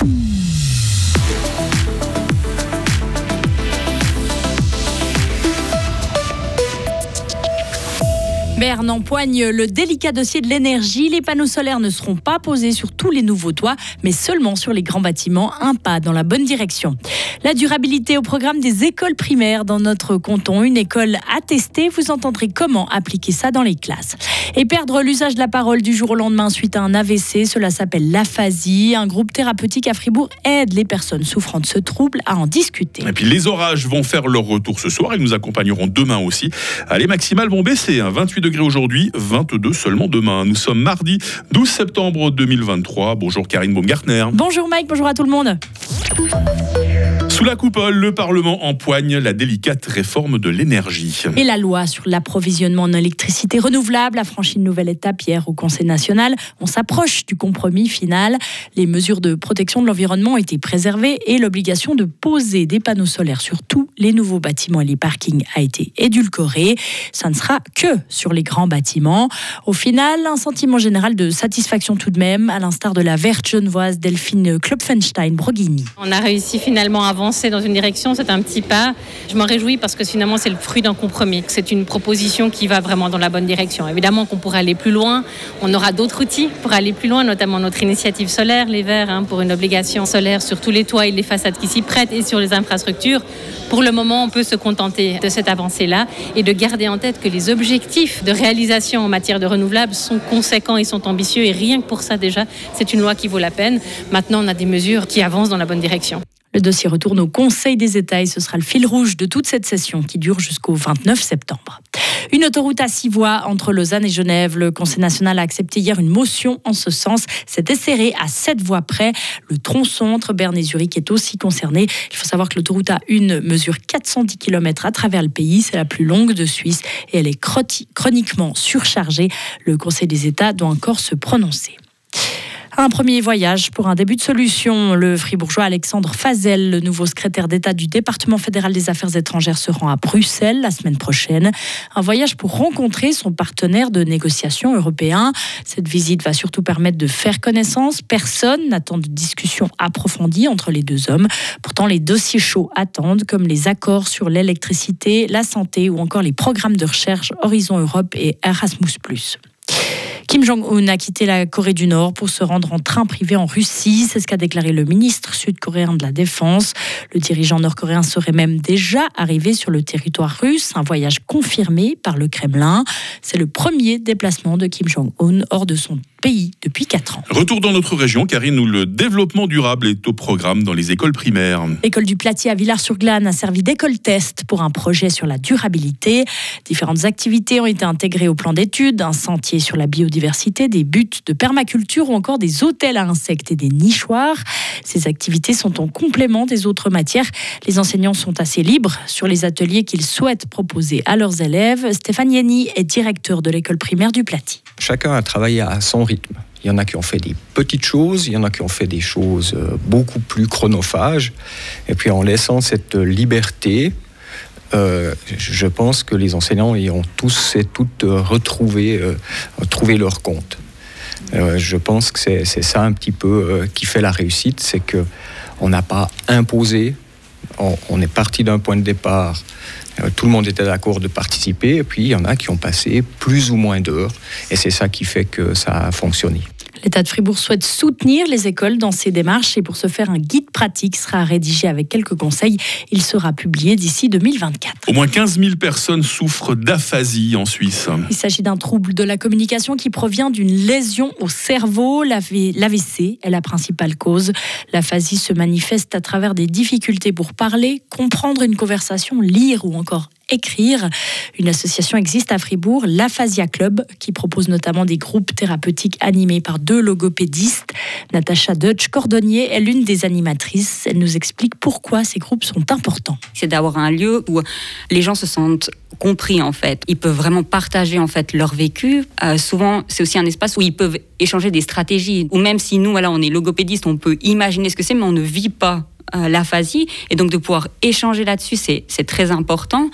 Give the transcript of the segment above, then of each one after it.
Mm. Berne empoigne le délicat dossier de l'énergie. Les panneaux solaires ne seront pas posés sur tous les nouveaux toits, mais seulement sur les grands bâtiments. Un pas dans la bonne direction. La durabilité au programme des écoles primaires dans notre canton. Une école attestée. Vous entendrez comment appliquer ça dans les classes. Et perdre l'usage de la parole du jour au lendemain suite à un AVC, cela s'appelle l'aphasie. Un groupe thérapeutique à Fribourg aide les personnes souffrant de ce trouble à en discuter. Et puis les orages vont faire leur retour ce soir. Ils nous accompagneront demain aussi. Les maximales vont baisser. 28 degrés aujourd'hui, 22 seulement demain. Nous sommes mardi 12 septembre 2023. Bonjour Karine Baumgartner. Bonjour Mike, bonjour à tout le monde. Sous la coupole, le Parlement empoigne la délicate réforme de l'énergie. Et la loi sur l'approvisionnement en électricité renouvelable a franchi une nouvelle étape hier au Conseil national. On s'approche du compromis final. Les mesures de protection de l'environnement ont été préservées et l'obligation de poser des panneaux solaires sur tous les nouveaux bâtiments et les parkings a été édulcorée. Ça ne sera que sur les grands bâtiments. Au final, un sentiment général de satisfaction tout de même, à l'instar de la verte genevoise Delphine Klopfenstein-Broghini. On a réussi finalement à avancer dans une direction, c'est un petit pas. Je m'en réjouis parce que finalement c'est le fruit d'un compromis. C'est une proposition qui va vraiment dans la bonne direction. Évidemment qu'on pourrait aller plus loin, on aura d'autres outils pour aller plus loin, notamment notre initiative solaire, les Verts, hein, pour une obligation solaire sur tous les toits et les façades qui s'y prêtent et sur les infrastructures. Pour moment, on peut se contenter de cette avancée-là et de garder en tête que les objectifs de réalisation en matière de renouvelables sont conséquents et sont ambitieux et rien que pour ça déjà, c'est une loi qui vaut la peine. Maintenant, on a des mesures qui avancent dans la bonne direction. Le dossier retourne au Conseil des États et ce sera le fil rouge de toute cette session qui dure jusqu'au 29 septembre. Une autoroute à six voies entre Lausanne et Genève. Le Conseil national a accepté hier une motion en ce sens. C'était serré à sept voies près. Le tronçon entre Berne et Zurich est aussi concerné. Il faut savoir que l'autoroute A1 mesure 410 km à travers le pays. C'est la plus longue de Suisse et elle est chroniquement surchargée. Le Conseil des États doit encore se prononcer. Un premier voyage pour un début de solution. Le fribourgeois Alexandre Fazel, le nouveau secrétaire d'État du département fédéral des affaires étrangères, se rend à Bruxelles la semaine prochaine. Un voyage pour rencontrer son partenaire de négociation européen. Cette visite va surtout permettre de faire connaissance. Personne n'attend de discussion approfondie entre les deux hommes. Pourtant, les dossiers chauds attendent, comme les accords sur l'électricité, la santé ou encore les programmes de recherche Horizon Europe et Erasmus. Kim Jong-un a quitté la Corée du Nord pour se rendre en train privé en Russie. C'est ce qu'a déclaré le ministre sud-coréen de la Défense. Le dirigeant nord-coréen serait même déjà arrivé sur le territoire russe, un voyage confirmé par le Kremlin. C'est le premier déplacement de Kim Jong-un hors de son pays depuis 4 ans. Retour dans notre région, Karine, où le développement durable est au programme dans les écoles primaires. L'école du Platier à Villars-sur-Glane a servi d'école test pour un projet sur la durabilité. Différentes activités ont été intégrées au plan d'études, un sentier sur la biodiversité, des buts de permaculture ou encore des hôtels à insectes et des nichoirs. Ces activités sont en complément des autres matières. Les enseignants sont assez libres sur les ateliers qu'ils souhaitent proposer à leurs élèves. Stéphane Yenny est directeur de l'école primaire du Platier. Chacun a travaillé à son rythme. Il y en a qui ont fait des petites choses, il y en a qui ont fait des choses euh, beaucoup plus chronophages. Et puis en laissant cette liberté, euh, je pense que les enseignants y ont tous et toutes retrouvé, euh, trouvé leur compte. je pense que c'est ça un petit peu qui fait la réussite, c'est que on n'a pas imposé, on, est parti d'un point de départ euh, tout le monde était d'accord de participer, et puis il y en a qui ont passé plus ou moins d'heures, et c'est ça qui fait que ça a fonctionné. L'État de Fribourg souhaite soutenir les écoles dans ces démarches et pour ce faire, un guide pratique sera rédigé avec quelques conseils. Il sera publié d'ici 2024. Au moins 15 000 personnes souffrent d'aphasie en Suisse. Il s'agit d'un trouble de la communication qui provient d'une lésion au cerveau. L'AVC est la principale cause. L'aphasie se manifeste à travers des difficultés pour parler, comprendre une conversation, lire ou encore écrire. Une association existe à Fribourg, l'Aphasia Club, qui propose notamment des groupes thérapeutiques animés par deux logopédistes. Natacha Deutsch, cordonnier, est l'une des animatrices. Elle nous explique pourquoi ces groupes sont importants. C'est d'avoir un lieu où les gens se sentent compris en fait. Ils peuvent vraiment partager en fait leur vécu. Euh, souvent, c'est aussi un espace où ils peuvent échanger des stratégies. Ou même si nous, voilà, on est logopédistes, on peut imaginer ce que c'est, mais on ne vit pas euh, l'aphasie. Et donc de pouvoir échanger là-dessus, c'est très important.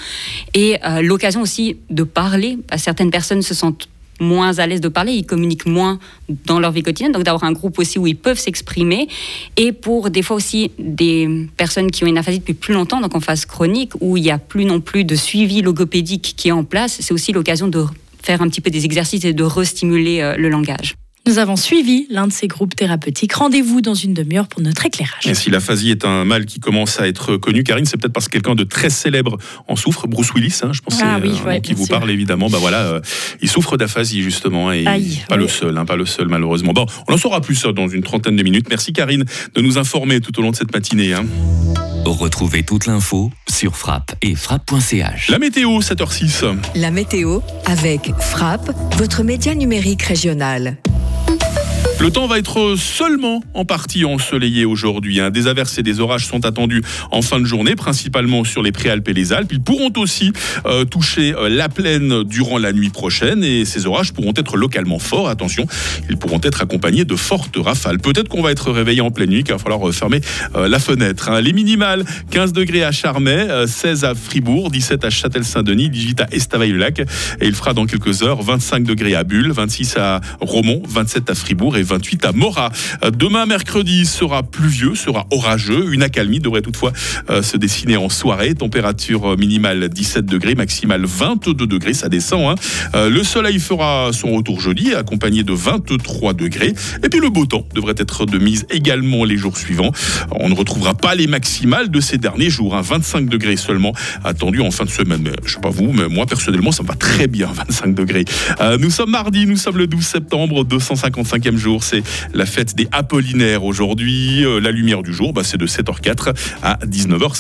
Et euh, l'occasion aussi de parler. Certaines personnes se sentent moins à l'aise de parler, ils communiquent moins dans leur vie quotidienne, donc d'avoir un groupe aussi où ils peuvent s'exprimer. Et pour des fois aussi des personnes qui ont une aphasie depuis plus longtemps, donc en phase chronique, où il n'y a plus non plus de suivi logopédique qui est en place, c'est aussi l'occasion de faire un petit peu des exercices et de restimuler euh, le langage. Nous avons suivi l'un de ces groupes thérapeutiques. Rendez-vous dans une demi-heure pour notre éclairage. Et si l'aphasie est un mal qui commence à être connu, Karine, c'est peut-être parce que quelqu'un de très célèbre en souffre, Bruce Willis, hein, je pense, Ah oui, ouais, qui vous sûr. parle évidemment. Bah voilà, euh, il souffre d'aphasie justement et Aïe, pas le seul, hein, pas le seul malheureusement. Bon, on en saura plus dans une trentaine de minutes. Merci Karine de nous informer tout au long de cette matinée. hein. Retrouvez toute l'info sur frappe et frappe.ch. La météo, 7h06. La météo avec Frappe, votre média numérique régional. Le temps va être seulement en partie ensoleillé aujourd'hui. hein. Des averses et des orages sont attendus en fin de journée, principalement sur les Préalpes et les Alpes. Ils pourront aussi euh, toucher euh, la plaine durant la nuit prochaine et ces orages pourront être localement forts. Attention, ils pourront être accompagnés de fortes rafales. Peut-être qu'on va être réveillé en pleine nuit, qu'il va falloir euh, fermer la fenêtre. hein. Les minimales, 15 degrés à Charmey, euh, 16 à Fribourg, 17 à Châtel-Saint-Denis, 18 à Estavayer-le-Lac et il fera dans quelques heures 25 degrés à Bulle, 26 à Romont, 27 à Fribourg 28 à Morat. Euh, Demain, mercredi, sera pluvieux, sera orageux. Une accalmie devrait toutefois euh, se dessiner en soirée. Température euh, minimale 17 degrés, maximale 22 degrés, ça descend. hein. Le soleil fera son retour jeudi, accompagné de 23 degrés. Et puis le beau temps devrait être de mise également les jours suivants. On ne retrouvera pas les maximales de ces derniers jours. hein. 25 degrés seulement attendus en fin de semaine. Mais je sais pas vous, mais moi personnellement, ça me va très bien, 25 degrés. Nous sommes mardi, nous sommes le 12 septembre, 255e jour. C'est la fête des Apollinaires aujourd'hui. Euh, la lumière du jour, bah, c'est de 7h04 à 19h.